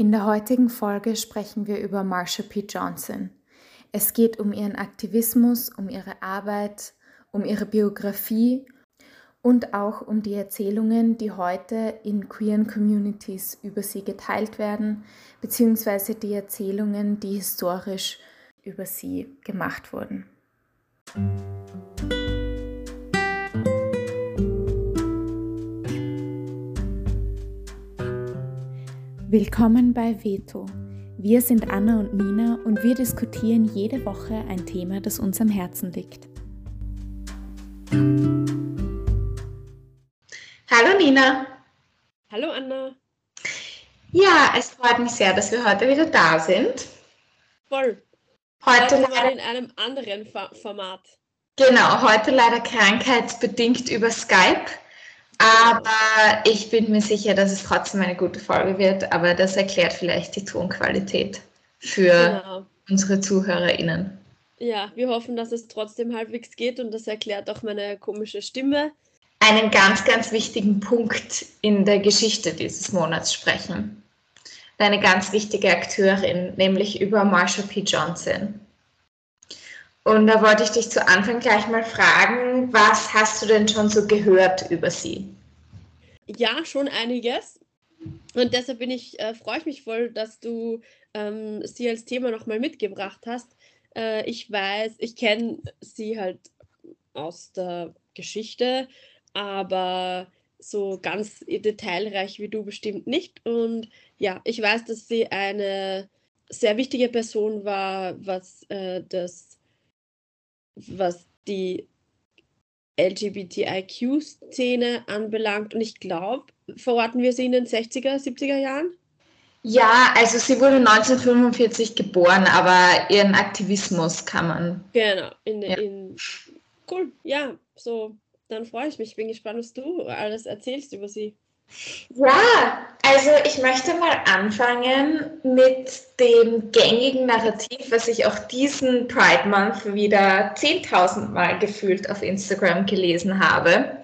In der heutigen Folge sprechen wir über Marsha P. Johnson. Es geht um ihren Aktivismus, um ihre Arbeit, um ihre Biografie und auch um die Erzählungen, die heute in queeren Communities über sie geteilt werden, beziehungsweise die Erzählungen, die historisch über sie gemacht wurden. Willkommen bei Veto. Wir sind Anna und Nina und wir diskutieren jede Woche ein Thema, das uns am Herzen liegt. Hallo Nina. Hallo Anna. Ja, es freut mich sehr, dass wir heute wieder da sind. Voll. Heute, heute mal in einem anderen Format. Genau, heute leider krankheitsbedingt über Skype. Aber ich bin mir sicher, dass es trotzdem eine gute Folge wird. Aber das erklärt vielleicht die Tonqualität für genau. unsere ZuhörerInnen. Ja, wir hoffen, dass es trotzdem halbwegs geht und das erklärt auch meine komische Stimme. Einen ganz, ganz wichtigen Punkt in der Geschichte dieses Monats sprechen. Eine ganz wichtige Akteurin, nämlich über Marsha P. Johnson. Und da wollte ich dich zu Anfang gleich mal fragen, was hast du denn schon so gehört über sie? Ja, schon einiges. Und deshalb bin ich, äh, freue ich mich voll, dass du ähm, sie als Thema nochmal mitgebracht hast, äh, ich weiß, ich kenne sie halt aus der Geschichte, aber so ganz detailreich wie du bestimmt nicht. Und ja, ich weiß, dass sie eine sehr wichtige Person war, was äh, das, was die LGBTIQ-Szene anbelangt. Und ich glaube, verorten wir sie in den 60er, 70er Jahren? Ja, also sie wurde 1945 geboren, aber ihren Aktivismus kann man. Genau, in, ja. in cool, ja, so, dann freue ich mich. Bin gespannt, was du alles erzählst über sie. Ja, also ich möchte mal anfangen mit dem gängigen Narrativ, was ich auch diesen Pride Month wieder 10.000 Mal gefühlt auf Instagram gelesen habe.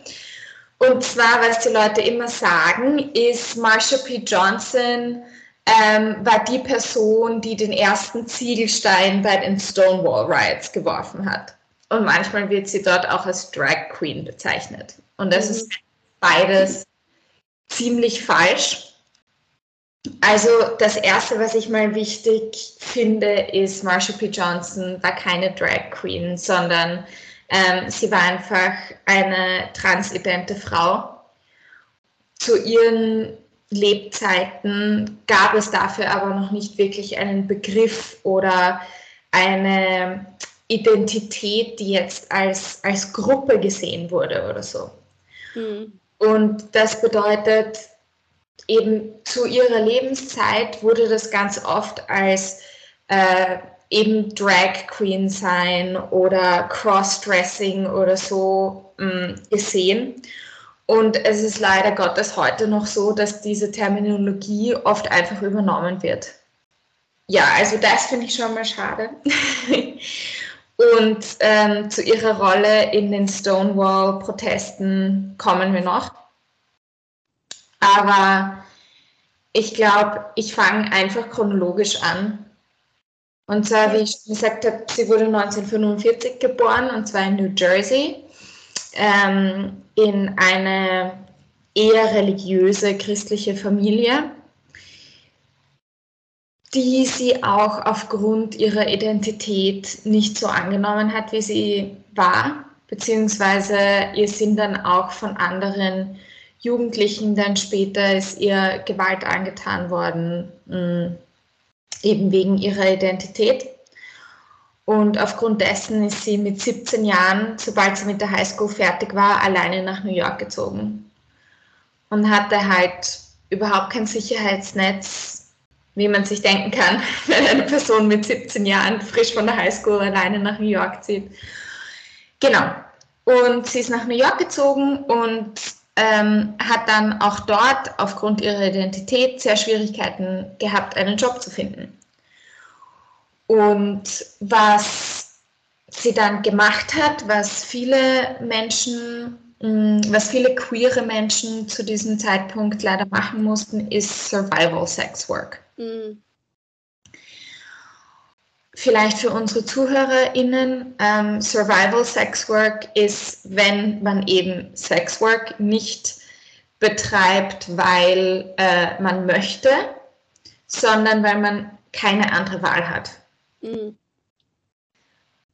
Und zwar, was die Leute immer sagen, ist Marsha P. Johnson ähm, war die Person, die den ersten Ziegelstein bei den Stonewall Riots geworfen hat. Und manchmal wird sie dort auch als Drag Queen bezeichnet. Und das mhm. ist beides ziemlich falsch. Also das Erste, was ich mal wichtig finde, ist, Marsha P. Johnson war keine Drag Queen, sondern ähm, sie war einfach eine transidente Frau. Zu ihren Lebzeiten gab es dafür aber noch nicht wirklich einen Begriff oder eine Identität, die jetzt als, als Gruppe gesehen wurde oder so. Mhm. Und das bedeutet, eben zu ihrer Lebenszeit wurde das ganz oft als äh, eben Drag Queen sein oder Crossdressing oder so mh, mm, gesehen. Und es ist leider Gottes heute noch so, dass diese Terminologie oft einfach übernommen wird. Ja, also das finde ich schon mal schade. Und ähm, zu ihrer Rolle in den Stonewall-Protesten kommen wir noch. Aber ich glaube, ich fange einfach chronologisch an. Und zwar, wie ich schon gesagt habe, sie wurde 1945 geboren und zwar in New Jersey ähm, in eine eher religiöse christliche Familie, die sie auch aufgrund ihrer Identität nicht so angenommen hat, wie sie war, beziehungsweise ihr sind dann auch von anderen Jugendlichen dann später ist ihr Gewalt angetan worden, mm, eben wegen ihrer Identität. Und aufgrund dessen ist sie mit 17 Jahren, sobald sie mit der Highschool fertig war, alleine nach New York gezogen. Und hatte halt überhaupt kein Sicherheitsnetz, wie man sich denken kann, wenn eine Person mit 17 Jahren frisch von der Highschool alleine nach New York zieht. Genau. Und sie ist nach New York gezogen und ähm, hat dann auch dort aufgrund ihrer Identität sehr Schwierigkeiten gehabt, einen Job zu finden. Und was sie dann gemacht hat, was viele Menschen was viele queere Menschen zu diesem Zeitpunkt leider machen mussten, ist Survival Sex Work. Mhm. Vielleicht für unsere ZuhörerInnen, ähm, Survival Sex Work ist, wenn man eben Sex Work nicht betreibt, weil äh, man möchte, sondern weil man keine andere Wahl hat. Mhm.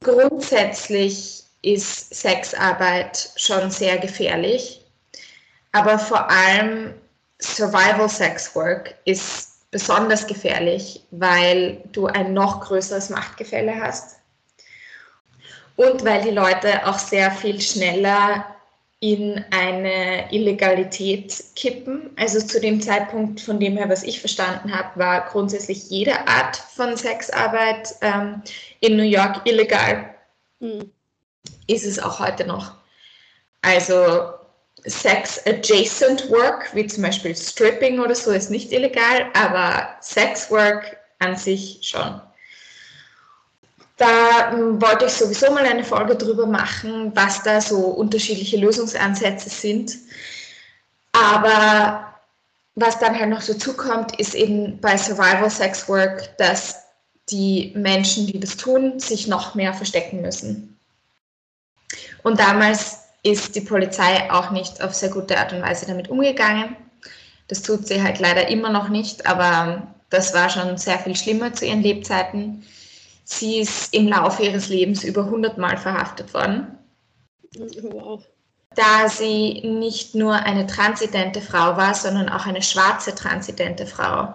Grundsätzlich ist Sexarbeit schon sehr gefährlich, aber vor allem Survival Sex Work ist besonders gefährlich, weil du ein noch größeres Machtgefälle hast und weil die Leute auch sehr viel schneller in eine Illegalität kippen. Also zu dem Zeitpunkt, von dem her, was ich verstanden habe, war grundsätzlich jede Art von Sexarbeit ähm, in New York illegal. Mhm. Ist es auch heute noch. Also Sex-adjacent Work, wie zum Beispiel Stripping oder so, ist nicht illegal, aber Sex-Work an sich schon. Da hm, wollte ich sowieso mal eine Folge drüber machen, was da so unterschiedliche Lösungsansätze sind. Aber was dann halt noch dazu kommt, ist eben bei Survival Sex Work, dass die Menschen, die das tun, sich noch mehr verstecken müssen. Und damals ist die Polizei auch nicht auf sehr gute Art und Weise damit umgegangen. Das tut sie halt leider immer noch nicht, aber das war schon sehr viel schlimmer zu ihren Lebzeiten. Sie ist im Laufe ihres Lebens über 100 Mal verhaftet worden. Wow. Da sie nicht nur eine transidente Frau war, sondern auch eine schwarze transidente Frau,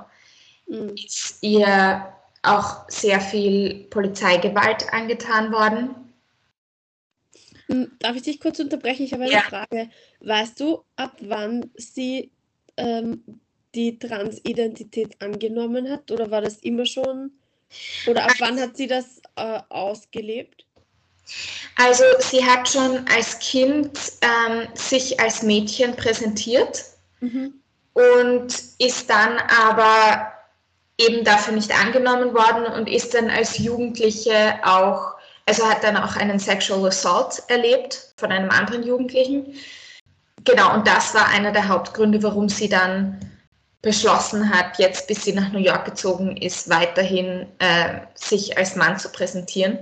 mhm. ist ihr auch sehr viel Polizeigewalt angetan worden. Darf ich dich kurz unterbrechen? Ich habe eine ja. Frage. Weißt du, ab wann sie ähm, die Transidentität angenommen hat? Oder war das immer schon? Oder ab wann hat sie das äh, ausgelebt? Also sie hat schon als Kind ähm, sich als Mädchen präsentiert mhm. und ist dann aber eben dafür nicht angenommen worden und ist dann als Jugendliche auch also hat dann auch einen Sexual Assault erlebt von einem anderen Jugendlichen. Genau, und das war einer der Hauptgründe, warum sie dann beschlossen hat, jetzt bis sie nach New York gezogen ist, weiterhin äh, sich als Mann zu präsentieren.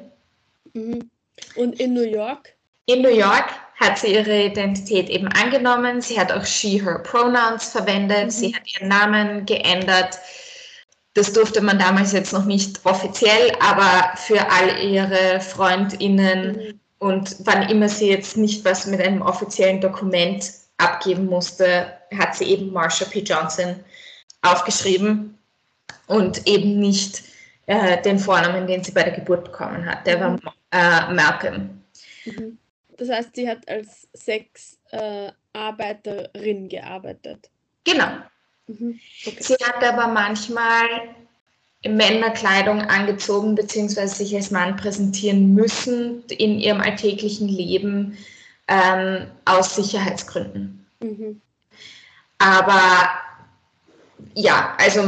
Mhm. Und in New York? In New York hat sie ihre Identität eben angenommen. Sie hat auch she, her Pronouns verwendet. Mhm. Sie hat ihren Namen geändert. Das durfte man damals jetzt noch nicht offiziell, aber für all ihre Freundinnen mhm. und wann immer sie jetzt nicht was mit einem offiziellen Dokument abgeben musste, hat sie eben Marsha P. Johnson aufgeschrieben und eben nicht äh, den Vornamen, den sie bei der Geburt bekommen hat. Der mhm. war äh, Malcolm. Mhm. Das heißt, sie hat als Sexarbeiterin äh, gearbeitet. Genau. Mhm. Okay. Sie hat aber manchmal Männerkleidung angezogen bzw. sich als Mann präsentieren müssen in ihrem alltäglichen Leben ähm, aus Sicherheitsgründen. Mhm. Aber ja, also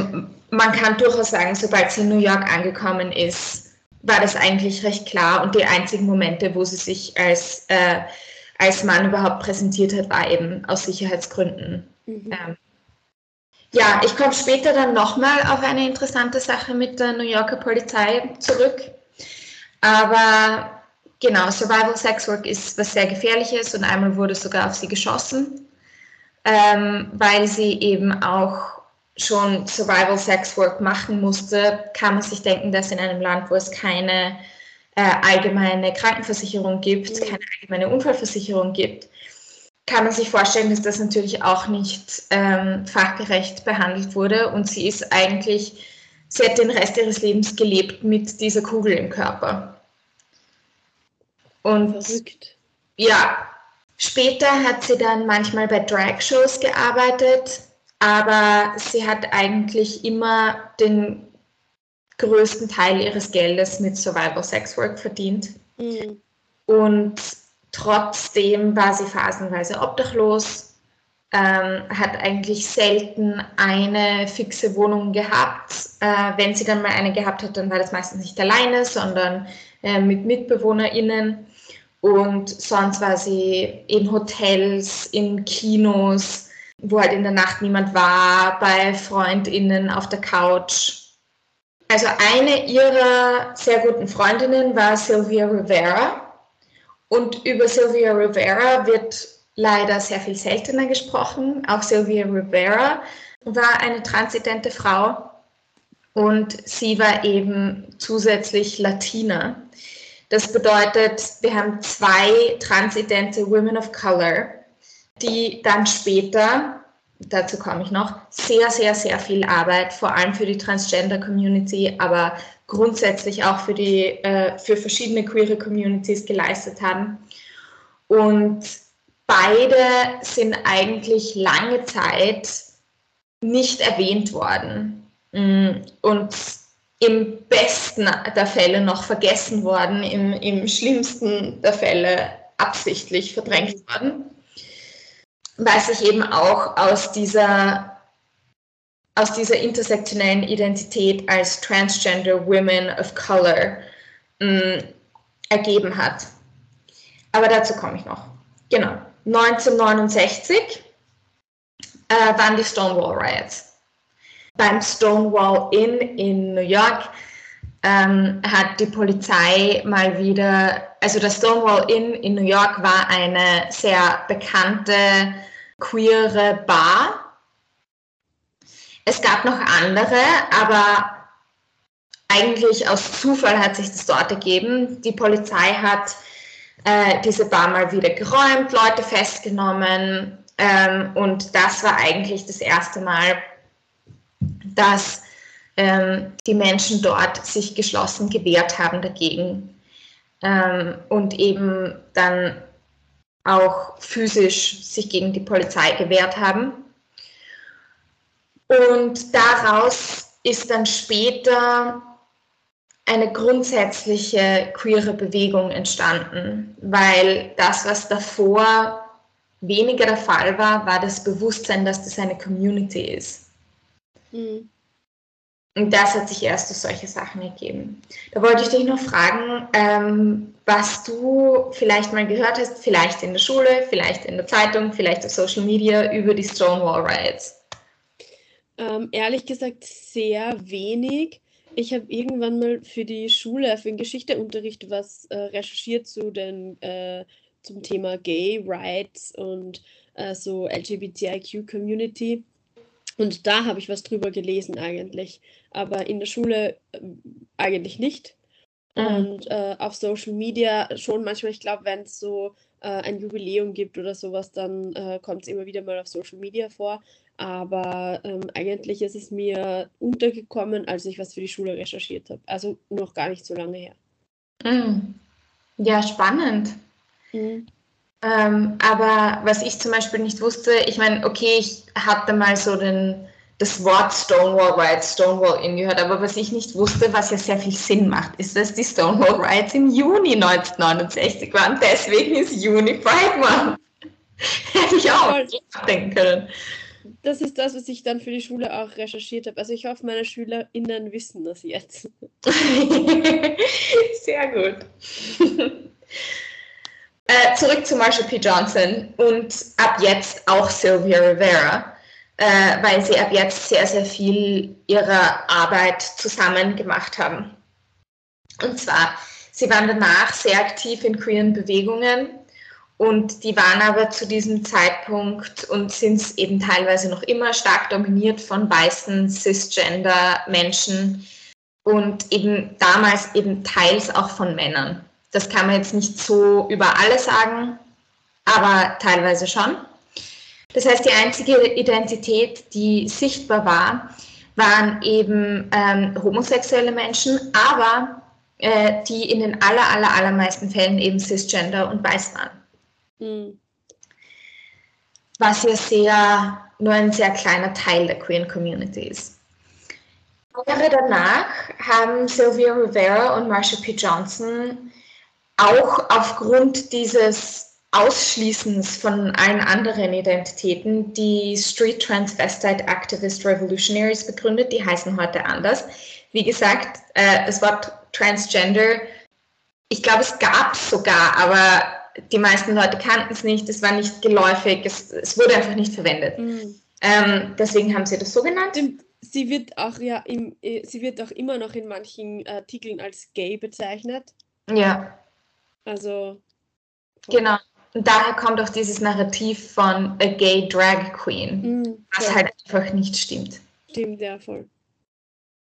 man kann durchaus sagen, sobald sie in New York angekommen ist, war das eigentlich recht klar und die einzigen Momente, wo sie sich als, äh, als Mann überhaupt präsentiert hat, war eben aus Sicherheitsgründen. Mhm. Ähm, ja, ich komme später dann nochmal auf eine interessante Sache mit der New Yorker Polizei zurück. Aber genau, Survival Sex Work ist was sehr Gefährliches und einmal wurde sogar auf sie geschossen, ähm, weil sie eben auch schon Survival Sex Work machen musste, kann man sich denken, dass in einem Land, wo es keine äh, allgemeine Krankenversicherung gibt, mhm. keine allgemeine Unfallversicherung gibt, kann man sich vorstellen, dass das natürlich auch nicht ähm, fachgerecht behandelt wurde und sie ist eigentlich, sie hat den Rest ihres Lebens gelebt mit dieser Kugel im Körper. Und Verrückt. ja, später hat sie dann manchmal bei Drag-Shows gearbeitet, aber sie hat eigentlich immer den größten Teil ihres Geldes mit Survival Sex Work verdient. Mhm. Und Trotzdem war sie phasenweise obdachlos, ähm, hat eigentlich selten eine fixe Wohnung gehabt. Äh, wenn sie dann mal eine gehabt hat, dann war das meistens nicht alleine, sondern äh, mit MitbewohnerInnen. und sonst war sie in Hotels, in Kinos, wo halt in der Nacht niemand war, bei Freundinnen auf der Couch. Also eine ihrer sehr guten Freundinnen war Sylvia Rivera. Und über Sylvia Rivera wird leider sehr viel seltener gesprochen. Auch Sylvia Rivera war eine transidente Frau und sie war eben zusätzlich Latina. Das bedeutet, wir haben zwei transidente Women of Color, die dann später, dazu komme ich noch, sehr, sehr, sehr viel Arbeit, vor allem für die Transgender Community, aber grundsätzlich auch für, die, äh, für verschiedene queere Communities geleistet haben. Und beide sind eigentlich lange Zeit nicht erwähnt worden. Mm, und im besten der Fälle noch vergessen worden, im, im schlimmsten der Fälle absichtlich verdrängt worden, weil sich eben auch aus dieser, aus dieser intersektionellen Identität als Transgender Women of Color mh, mm, ergeben hat. Aber dazu komme ich noch. Genau. 1969 äh, waren die Stonewall Riots beim Stonewall Inn in New York ähm, hat die Polizei mal wieder, also das Stonewall Inn in New York war eine sehr bekannte queere Bar. Es gab noch andere, aber eigentlich aus Zufall hat sich das dort ergeben. Die Polizei hat äh, diese Bar mal wieder geräumt, Leute festgenommen ähm, und das war eigentlich das erste Mal, dass ähm, die Menschen dort sich geschlossen gewehrt haben dagegen ähm, und eben dann auch physisch sich gegen die Polizei gewehrt haben. Und daraus ist dann später eine grundsätzliche queere Bewegung entstanden, weil das, was davor weniger der Fall war, war das Bewusstsein, dass das eine Community ist. Mhm. Und das hat sich erst durch solche Sachen ergeben. Da wollte ich dich noch fragen, ähm, was du vielleicht mal gehört hast, vielleicht in der Schule, vielleicht in der Zeitung, vielleicht auf Social Media über die Stonewall Riots. Ähm, ehrlich gesagt sehr wenig. Ich habe irgendwann mal für die Schule, für den Geschichteunterricht was äh, recherchiert zu den, äh, zum Thema Gay Rights und äh, so LGBTIQ Community. Und da habe ich was drüber gelesen eigentlich, aber in der Schule äh, eigentlich nicht. Mhm. Und äh, auf Social Media schon manchmal, ich glaube, wenn es so äh, ein Jubiläum gibt oder sowas, dann äh, kommt es immer wieder mal auf Social Media vor. Aber ähm, eigentlich ist es mir untergekommen, als ich was für die Schule recherchiert habe. Also noch gar nicht so lange her. Mhm. Ja, spannend. Mhm. Ähm, aber was ich zum Beispiel nicht wusste, ich meine, okay, ich hatte mal so den, das Wort Stonewall Riots, Stonewall in gehört, aber was ich nicht wusste, was ja sehr viel Sinn macht, ist, dass die Stonewall Riots im Juni 1969 waren. Deswegen ist Juni Pride Month. Hätte ich auch denken können. Das ist das, was ich dann für die Schule auch recherchiert habe. Also ich hoffe, meine SchülerInnen wissen das jetzt. sehr gut. Äh, zurück zu Marsha P. Johnson und ab jetzt auch Sylvia Rivera, äh, weil sie ab jetzt sehr, sehr viel ihrer Arbeit zusammen gemacht haben. Und zwar, sie waren danach sehr aktiv in queeren Bewegungen und die waren aber zu diesem Zeitpunkt und sind es eben teilweise noch immer stark dominiert von weißen Cisgender-Menschen und eben damals eben teils auch von Männern. Das kann man jetzt nicht so über alle sagen, aber teilweise schon. Das heißt, die einzige Identität, die sichtbar war, waren eben ähm, homosexuelle Menschen, aber äh, die in den aller, aller, allermeisten Fällen eben cisgender und weiß waren. Mhm. Was ja sehr, nur ein sehr kleiner Teil der queeren Community ist. Jahre danach haben Sylvia Rivera und Marsha P. Johnson auch aufgrund dieses Ausschließens von allen anderen Identitäten die Street Transvestite Activist Revolutionaries begründet. Die heißen heute anders. Wie gesagt, äh, das Wort Transgender ich glaube, es gab es sogar, aber die meisten Leute kannten es nicht, es war nicht geläufig, es, es wurde einfach nicht verwendet. Mhm. Ähm, deswegen haben sie das so genannt. Sie wird auch ja im, äh, sie wird auch immer noch in manchen Artikeln als gay bezeichnet. Ja. Also. Genau. Und daher kommt auch dieses Narrativ von a gay drag queen, mhm, was halt einfach nicht stimmt. Stimmt, ja, voll.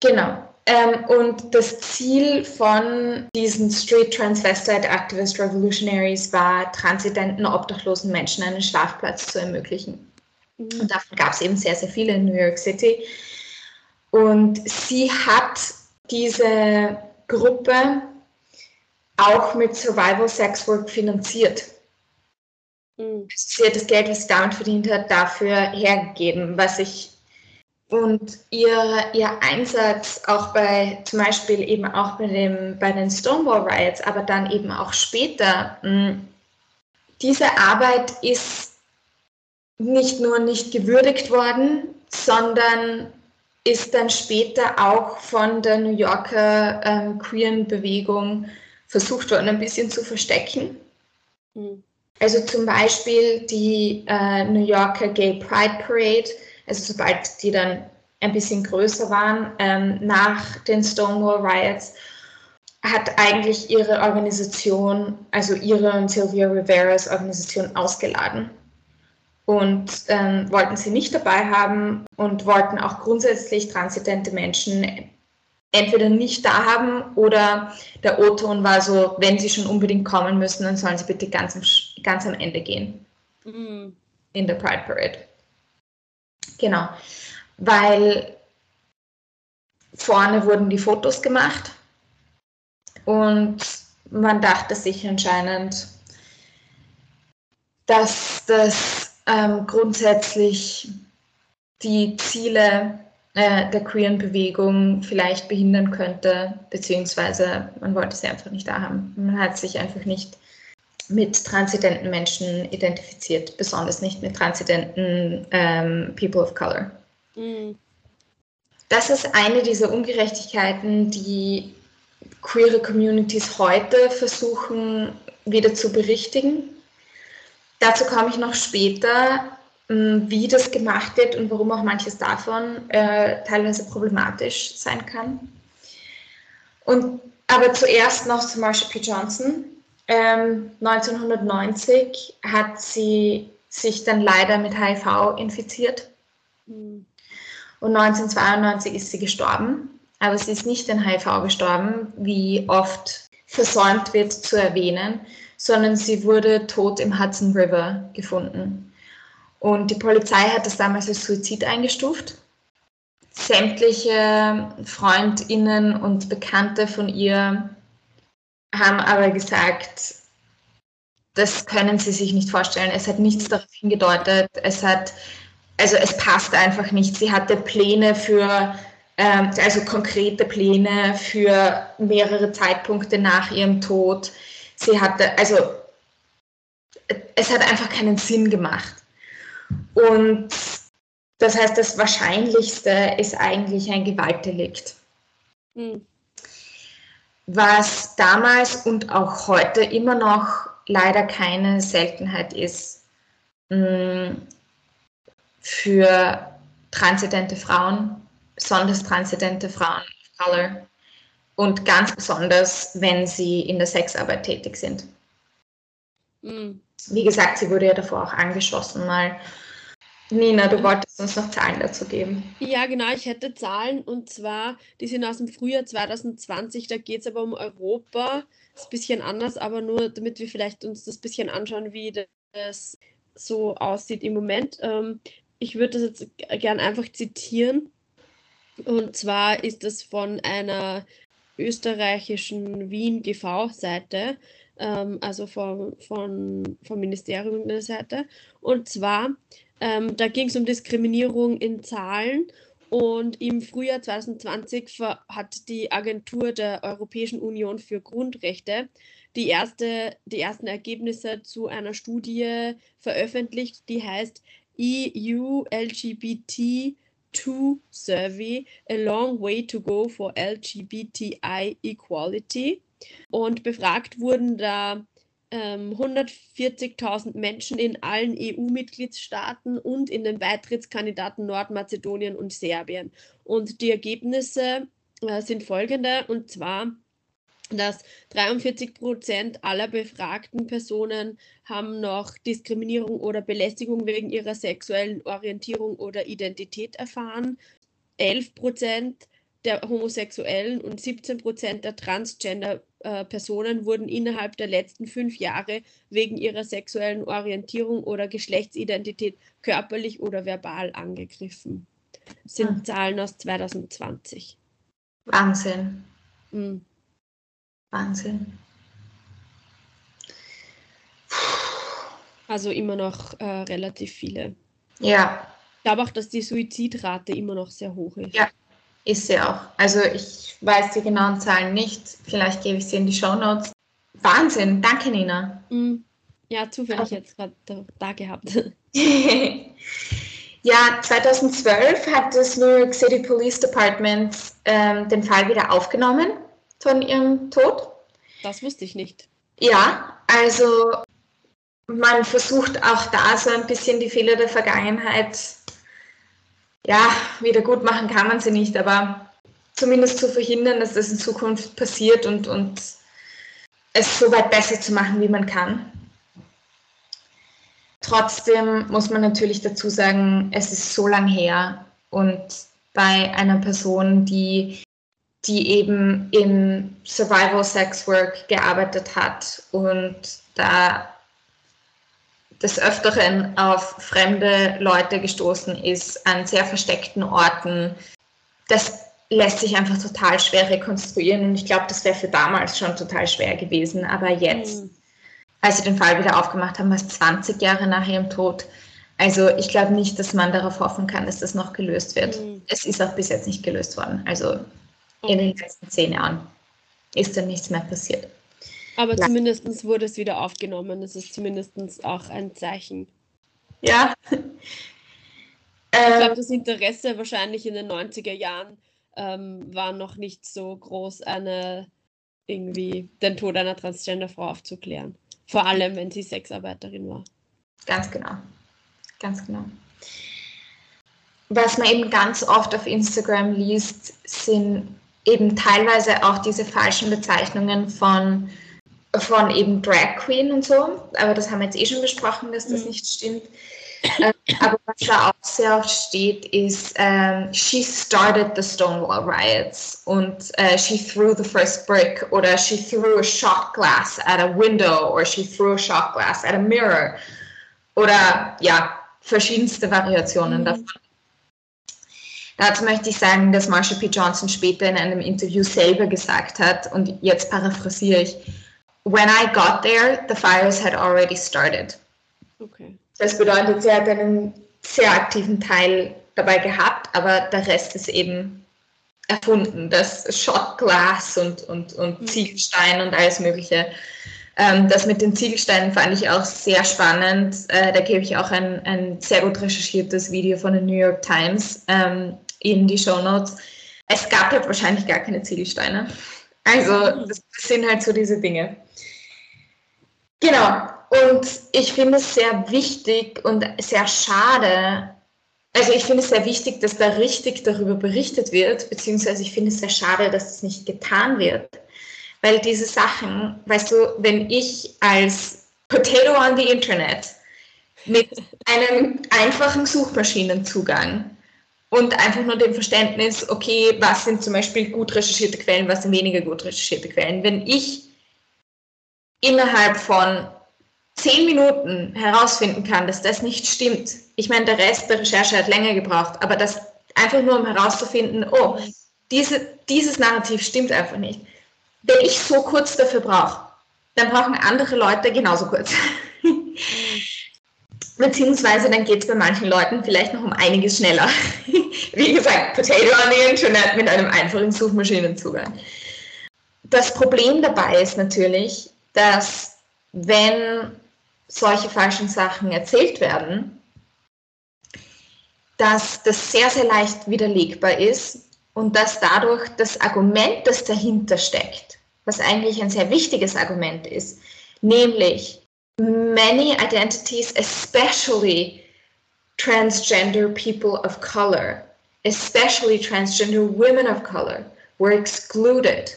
Genau. Ähm, und das Ziel von diesen Street Transvestite Activist Revolutionaries war, transidenten, obdachlosen Menschen einen Schlafplatz zu ermöglichen. Mhm. Und davon gab es eben sehr, sehr viele in New York City. Und sie hat diese Gruppe auch mit Survival Sex Work finanziert. Mhm. Sie hat das Geld, was sie damit verdient hat, dafür hergegeben, was ich und ihr, ihr Einsatz auch bei, zum Beispiel eben auch bei, dem, bei den Stonewall Riots, aber dann eben auch später, hm, diese Arbeit ist nicht nur nicht gewürdigt worden, sondern ist dann später auch von der New Yorker ähm, queeren Bewegung versucht worden, ein bisschen zu verstecken. Mhm. Also zum Beispiel die äh, New Yorker Gay Pride Parade also sobald die dann ein bisschen größer waren, ähm, nach den Stonewall Riots, hat eigentlich ihre Organisation, also ihre und Sylvia Riveras Organisation ausgeladen und ähm, wollten sie nicht dabei haben und wollten auch grundsätzlich transidente Menschen entweder nicht da haben oder der O-Ton war so, wenn sie schon unbedingt kommen müssen, dann sollen sie bitte ganz am, ganz am Ende gehen. Mhm. In der Pride Parade. Genau, weil vorne wurden die Fotos gemacht und man dachte sich anscheinend, dass das ähm, grundsätzlich die Ziele äh, der queeren Bewegung vielleicht behindern könnte, beziehungsweise man wollte sie einfach nicht da haben. Man hat sich einfach nicht mit transidenten Menschen identifiziert, besonders nicht mit transidenten ähm, People of Color. Mhm. Das ist eine dieser Ungerechtigkeiten, die queere Communities heute versuchen wieder zu berichtigen. Dazu komme ich noch später, ähm, wie das gemacht wird und warum auch manches davon äh, teilweise problematisch sein kann. Und aber zuerst noch zu Marsha P. Johnson. Ähm, 1990 hat sie sich dann leider mit HIV infiziert. Mhm. Und 1992 ist sie gestorben. Aber sie ist nicht an HIV gestorben, wie oft versäumt wird zu erwähnen, sondern sie wurde tot im Hudson River gefunden. Und die Polizei hat das damals als Suizid eingestuft. Sämtliche Freundinnen und Bekannte von ihr haben aber gesagt, das können sie sich nicht vorstellen. Es hat nichts darauf hingedeutet. Es hat, also es passt einfach nicht. Sie hatte Pläne für, ähm, also konkrete Pläne für mehrere Zeitpunkte nach ihrem Tod. Sie hatte, also es hat einfach keinen Sinn gemacht. Und das heißt, das Wahrscheinlichste ist eigentlich ein Gewaltdelikt. Mhm was damals und auch heute immer noch leider keine Seltenheit ist mm, für transidente Frauen, besonders transidente Frauen of Color und ganz besonders, wenn sie in der Sexarbeit tätig sind. Mhm. Wie gesagt, sie wurde ja davor auch angeschossen mal Nina, du wolltest uns noch Zahlen dazu geben. Ja, genau, ich hätte Zahlen und zwar, die sind aus dem Frühjahr 2020, da geht es aber um Europa. Das ist ein bisschen anders, aber nur damit wir vielleicht uns das ein bisschen anschauen, wie das so aussieht im Moment. Ähm, ich würde das jetzt gern einfach zitieren. Und zwar ist das von einer österreichischen Wien GV-Seite, ähm, also vom, von, vom Ministerium der Seite. Und zwar ähm, da ging es um Diskriminierung in Zahlen und im Frühjahr 2020 hat die Agentur der Europäischen Union für Grundrechte die, erste, die ersten Ergebnisse zu einer Studie veröffentlicht, die heißt EU LGBT 2 Survey, A Long Way to Go for LGBTI Equality. Und befragt wurden da ähm, 140.000 Menschen in allen EU-Mitgliedstaaten und in den Beitrittskandidaten Nordmazedonien und Serbien. Und die Ergebnisse äh, sind folgende, und zwar dass 43 Prozent aller befragten Personen haben noch Diskriminierung oder Belästigung wegen ihrer sexuellen Orientierung oder Identität erfahren. 11 Prozent der Homosexuellen und 17 Prozent der Transgender-Personen äh, wurden innerhalb der letzten fünf Jahre wegen ihrer sexuellen Orientierung oder Geschlechtsidentität körperlich oder verbal angegriffen. Das sind ah. Zahlen aus 2020. Wahnsinn. Mhm. Wahnsinn. Also immer noch äh, relativ viele. Ja. Ich glaube auch, dass die Suizidrate immer noch sehr hoch ist. Ja, ist sie auch. Also ich weiß die genauen Zahlen nicht. Vielleicht gebe ich sie in die Show Notes. Wahnsinn, danke Nina. Mm. Ja, zufällig jetzt gerade da, da, gehabt. ja, 2012 hat das New York City Police Department ähm, den Fall wieder aufgenommen von ihrem Tod. Das wusste ich nicht. Ja, also man versucht auch da so ein bisschen die Fehler der Vergangenheit ja, wieder gut machen kann man sie nicht, aber zumindest zu verhindern, dass das in Zukunft passiert und, und es so weit besser zu machen, wie man kann. Trotzdem muss man natürlich dazu sagen, es ist so lang her und bei einer Person, die, die eben im Survival Sex Work gearbeitet hat und da des Öfteren auf fremde Leute gestoßen ist, an sehr versteckten Orten. Das lässt sich einfach total schwer rekonstruieren und ich glaube, das wäre für damals schon total schwer gewesen. Aber jetzt, mhm. als sie den Fall wieder aufgemacht haben, war es 20 Jahre nach ihrem Tod. Also ich glaube nicht, dass man darauf hoffen kann, dass das noch gelöst wird. Mhm. Es ist auch bis jetzt nicht gelöst worden. Also in den letzten zehn Jahren ist da nichts mehr passiert. Aber zumindest wurde es wieder aufgenommen. Das ist zumindest auch ein Zeichen. Ja. Ich glaube, ähm. das Interesse wahrscheinlich in den 90er Jahren ähm, war noch nicht so groß, eine irgendwie den Tod einer Transgender-Frau aufzuklären. Vor allem, wenn sie Sexarbeiterin war. Ganz genau. Ganz genau. Was man eben ganz oft auf Instagram liest, sind eben teilweise auch diese falschen Bezeichnungen von von eben Drag Queen und so, aber das haben wir jetzt eh schon besprochen, dass das mhm. nicht stimmt. äh, aber was da auch sehr oft steht, ist, ähm, she started the Stonewall Riots und äh, she threw the first brick oder she threw a shot glass at a window or she threw a shot glass at a mirror oder ja, verschiedenste Variationen mhm. davon. Dazu möchte ich sagen, dass Marsha P. Johnson später in einem Interview selber gesagt hat, und jetzt paraphrasiere ich, when I got there, the fires had already started. Okay. Das bedeutet, sie hat einen sehr aktiven Teil dabei gehabt, aber der Rest ist eben erfunden. Das Shot Glass und, und, und mhm. Ziegelstein und alles Mögliche. Ähm, das mit den Ziegelsteinen fand ich auch sehr spannend. Äh, da gebe ich auch ein, ein sehr gut recherchiertes Video von den New York Times ähm, in die Show Notes. Es gab halt wahrscheinlich gar keine Ziegelsteine. Also, das, sind halt so diese Dinge. Genau. Und ich finde es sehr wichtig und sehr schade, also ich finde es sehr wichtig, dass da richtig darüber berichtet wird, beziehungsweise ich finde es sehr schade, dass das nicht getan wird. Weil diese Sachen, weißt du, wenn ich als Potato on the Internet mit einem einfachen Suchmaschinenzugang und einfach nur dem Verständnis, okay, was sind zum Beispiel gut recherchierte Quellen, was sind weniger gut recherchierte Quellen. Wenn ich innerhalb von zehn Minuten herausfinden kann, dass das nicht stimmt, ich meine, der Rest der Recherche hat länger gebraucht, aber das einfach nur, um herauszufinden, oh, diese, dieses Narrativ stimmt einfach nicht. Wenn ich so kurz dafür brauche, dann brauchen andere Leute genauso kurz. Beziehungsweise dann geht es bei manchen Leuten vielleicht noch um einiges schneller. Wie gesagt, Potato on the Internet mit einem einfachen Suchmaschinenzugang. Das Problem dabei ist natürlich, dass wenn solche falschen Sachen erzählt werden, dass das sehr, sehr leicht widerlegbar ist und dass dadurch das Argument, das dahinter steckt, was eigentlich ein sehr wichtiges Argument ist, nämlich many identities, especially transgender people of color, especially transgender women of color, were excluded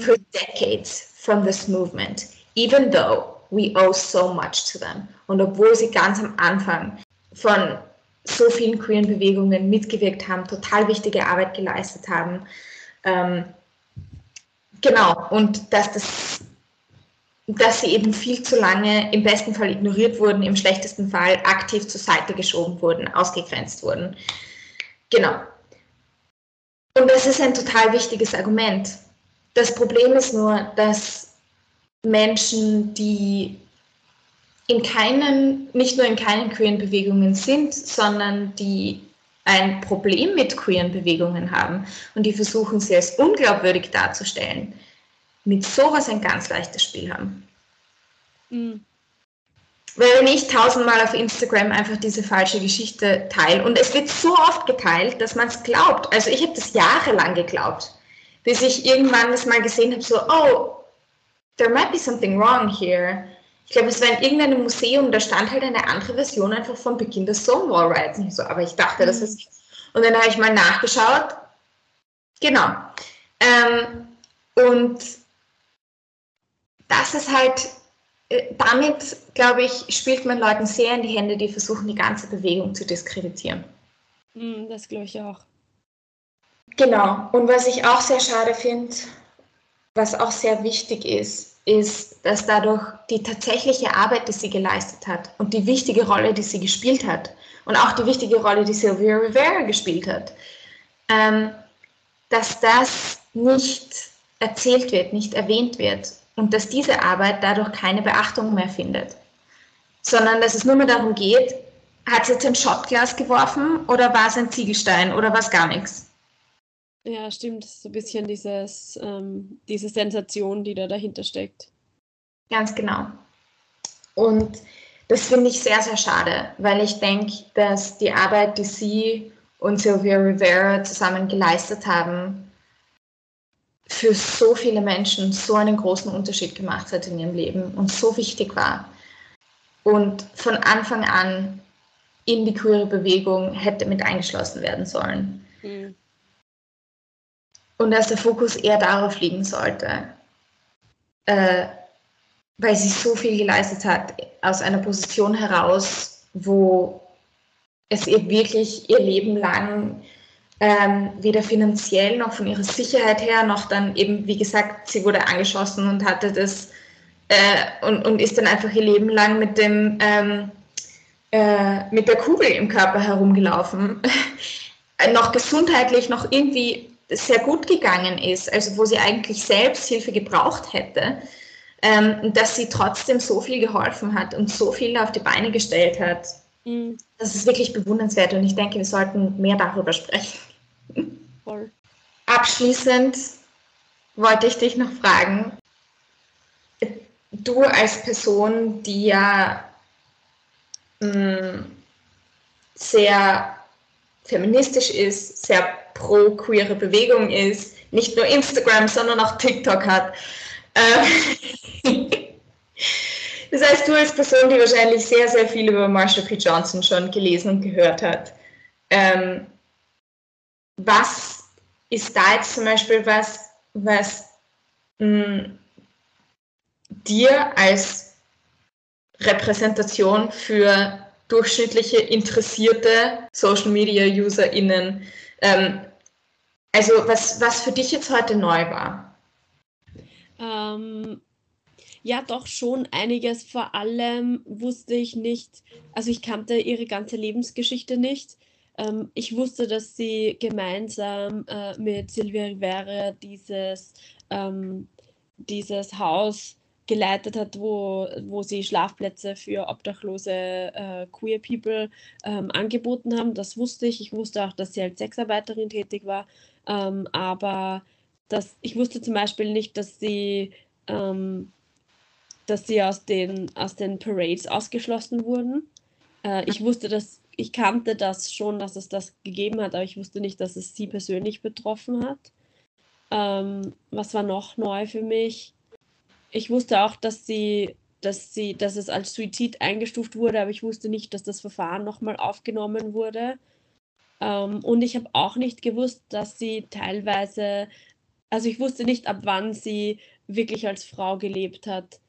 for mm. decades from this movement, even though we owe so much to them. Und obwohl sie ganz am Anfang von so vielen queeren Bewegungen mitgewirkt haben, total wichtige Arbeit geleistet haben. Ähm, genau, und dass, das, dass sie eben viel zu lange im besten Fall ignoriert wurden, im schlechtesten Fall aktiv zur Seite geschoben wurden, ausgegrenzt wurden. Genau. Und das ist ein total wichtiges Argument. Das Problem ist nur, dass Menschen, die in keinen, nicht nur in keinen queeren Bewegungen sind, sondern die ein Problem mit queeren Bewegungen haben und die versuchen, sie als unglaubwürdig darzustellen, mit sowas ein ganz leichtes Spiel haben. Mhm. Weil wenn ich tausendmal auf Instagram einfach diese falsche Geschichte teile und es wird so oft geteilt, dass man es glaubt. Also ich habe das jahrelang geglaubt, bis ich irgendwann das mal gesehen habe, so, oh, there might be something wrong here ich glaube, es war in irgendeinem Museum, da stand halt eine andere Version einfach vom Beginn des Stonewall Rides. Und so, aber ich dachte, das mhm. ist. Und dann habe ich mal nachgeschaut. Genau. Ähm, und das ist halt, äh, damit, glaube ich, spielt man Leuten sehr in die Hände, die versuchen, die ganze Bewegung zu diskreditieren. Mhm, das glaube ich auch. Genau. Und was ich auch sehr schade finde, was auch sehr wichtig ist, ist, dass dadurch die tatsächliche Arbeit, die sie geleistet hat und die wichtige Rolle, die sie gespielt hat und auch die wichtige Rolle, die Sylvia Rivera gespielt hat, ähm, dass das nicht erzählt wird, nicht erwähnt wird und dass diese Arbeit dadurch keine Beachtung mehr findet, sondern dass es nur mehr darum geht, hat sie jetzt ein Shotglas geworfen oder war es ein Ziegelstein oder war es gar nichts? Ja, stimmt. So ein bisschen dieses, ähm, diese Sensation, die da dahinter steckt. Ganz genau. Und das finde ich sehr, sehr schade, weil ich denke, dass die Arbeit, die Sie und Sylvia Rivera zusammen geleistet haben, für so viele Menschen so einen großen Unterschied gemacht hat in ihrem Leben und so wichtig war. Und von Anfang an in die queere Bewegung hätte mit eingeschlossen werden sollen. Mhm und dass der Fokus eher darauf liegen sollte, äh, weil sie so viel geleistet hat aus einer Position heraus, wo es ihr wirklich ihr Leben lang ähm, weder finanziell noch von ihrer Sicherheit her noch dann eben, wie gesagt, sie wurde angeschossen und hatte das äh, und, und ist dann einfach ihr Leben lang mit dem ähm, äh, mit der Kugel im Körper herumgelaufen. noch gesundheitlich, noch irgendwie sehr gut gegangen ist, also wo sie eigentlich selbst Hilfe gebraucht hätte, ähm, dass sie trotzdem so viel geholfen hat und so viel auf die Beine gestellt hat. Mhm. Das ist wirklich bewundernswert und ich denke, wir sollten mehr darüber sprechen. Voll. Abschließend wollte ich dich noch fragen, du als Person, die ja mh, mm, sehr feministisch ist, sehr pro-queere Bewegung ist, nicht nur Instagram, sondern auch TikTok hat. Ähm, das heißt, du als Person, die wahrscheinlich sehr, sehr viel über Marsha P. Johnson schon gelesen und gehört hat, ähm, was ist da jetzt zum Beispiel was, was mh, hm, dir als Repräsentation für durchschnittliche interessierte Social Media UserInnen ähm, also was, was für dich jetzt heute neu war? Ähm, ja, doch schon einiges. Vor allem wusste ich nicht, also ich kannte ihre ganze Lebensgeschichte nicht. Ähm, ich wusste, dass sie gemeinsam äh, mit Silvia Rivera dieses, ähm, dieses Haus geleitet hat, wo, wo sie Schlafplätze für obdachlose äh, Queer People ähm, angeboten haben. Das wusste ich. Ich wusste auch, dass sie als Sexarbeiterin tätig war. Ähm, aber das, ich wusste zum Beispiel nicht, dass sie, ähm, dass sie aus den, aus den Parades ausgeschlossen wurden. Äh, ich wusste, dass ich kannte das schon, dass es das gegeben hat, aber ich wusste nicht, dass es sie persönlich betroffen hat. Ähm, was war noch neu für mich? Ich wusste auch, dass sie, dass sie, dass es als Suizid eingestuft wurde, aber ich wusste nicht, dass das Verfahren nochmal aufgenommen wurde. Ähm, und ich habe auch nicht gewusst, dass sie teilweise, also ich wusste nicht, ab wann sie wirklich als Frau gelebt hat.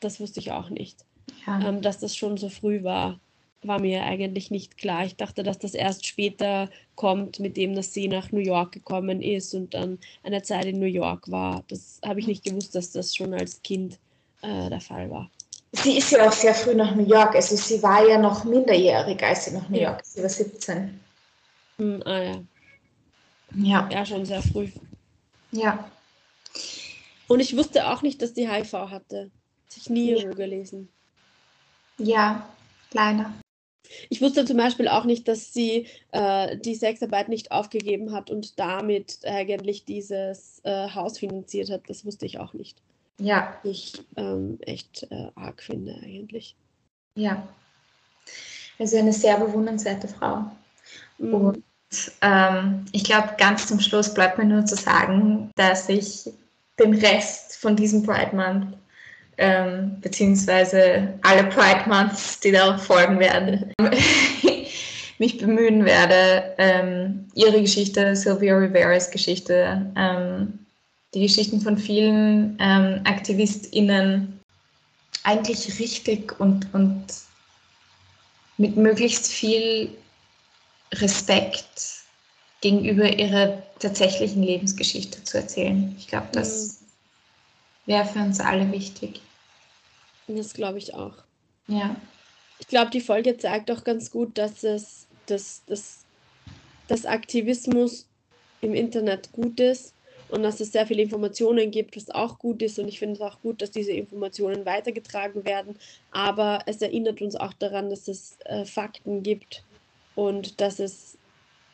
Das wusste ich auch nicht. Ja. Ähm, dass das schon so früh war, war mir eigentlich nicht klar. Ich dachte, dass das erst später kommt, mit dem, dass sie nach New York gekommen ist und dann eine Zeit in New York war. Das habe ich nicht gewusst, dass das schon als Kind äh, der Fall war. Sie ist ja auch sehr früh nach New York. Also sie war ja noch minderjährig, als sie nach New York ist. Sie war 17. Hm, ah ja. Ja. Ja, schon sehr früh. Ja. Und ich wusste auch nicht, dass die HIV hatte. Habe ich nie irgendwo gelesen. Ja, leider. Ich wusste zum Beispiel auch nicht, dass sie äh, die Sexarbeit nicht aufgegeben hat und damit eigentlich dieses äh, Haus finanziert hat. Das wusste ich auch nicht. Ja. Ich ähm, echt äh, arg finde eigentlich. Ja. Also eine sehr bewundernswerte Frau. Mhm. Und ähm, ich glaube, ganz zum Schluss bleibt mir nur zu sagen, dass ich den Rest von diesem Pride Month ähm, beziehungsweise alle Pride Months, die darauf folgen werden, mich bemühen werde, ähm, ihre Geschichte, Sylvia Riveras Geschichte, ähm, die Geschichten von vielen ähm, AktivistInnen eigentlich richtig und, und mit möglichst viel Respekt gegenüber ihrer tatsächlichen Lebensgeschichte zu erzählen. Ich glaube, das mhm. wäre für uns alle wichtig. Das glaube ich auch. Ja. Ich glaube, die Folge zeigt auch ganz gut, dass es dass, dass, dass Aktivismus im Internet gut ist und dass es sehr viele Informationen gibt, was auch gut ist. Und ich finde es auch gut, dass diese Informationen weitergetragen werden. Aber es erinnert uns auch daran, dass es äh, Fakten gibt und dass es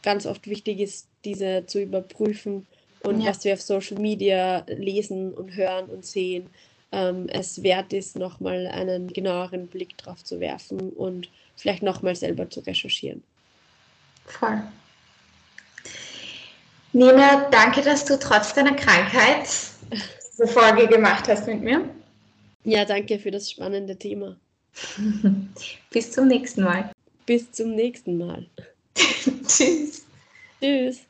ganz oft wichtig ist, diese zu überprüfen und ja. was wir auf Social Media lesen und hören und sehen, ähm, es wert ist, nochmal einen genaueren Blick drauf zu werfen und vielleicht nochmal selber zu recherchieren. Voll. Nina, danke, dass du trotz deiner Krankheit diese Folge gemacht hast mit mir. Ja, danke für das spannende Thema. Bis zum nächsten Mal. Bis zum nächsten Mal. Tschüss. Tschüss.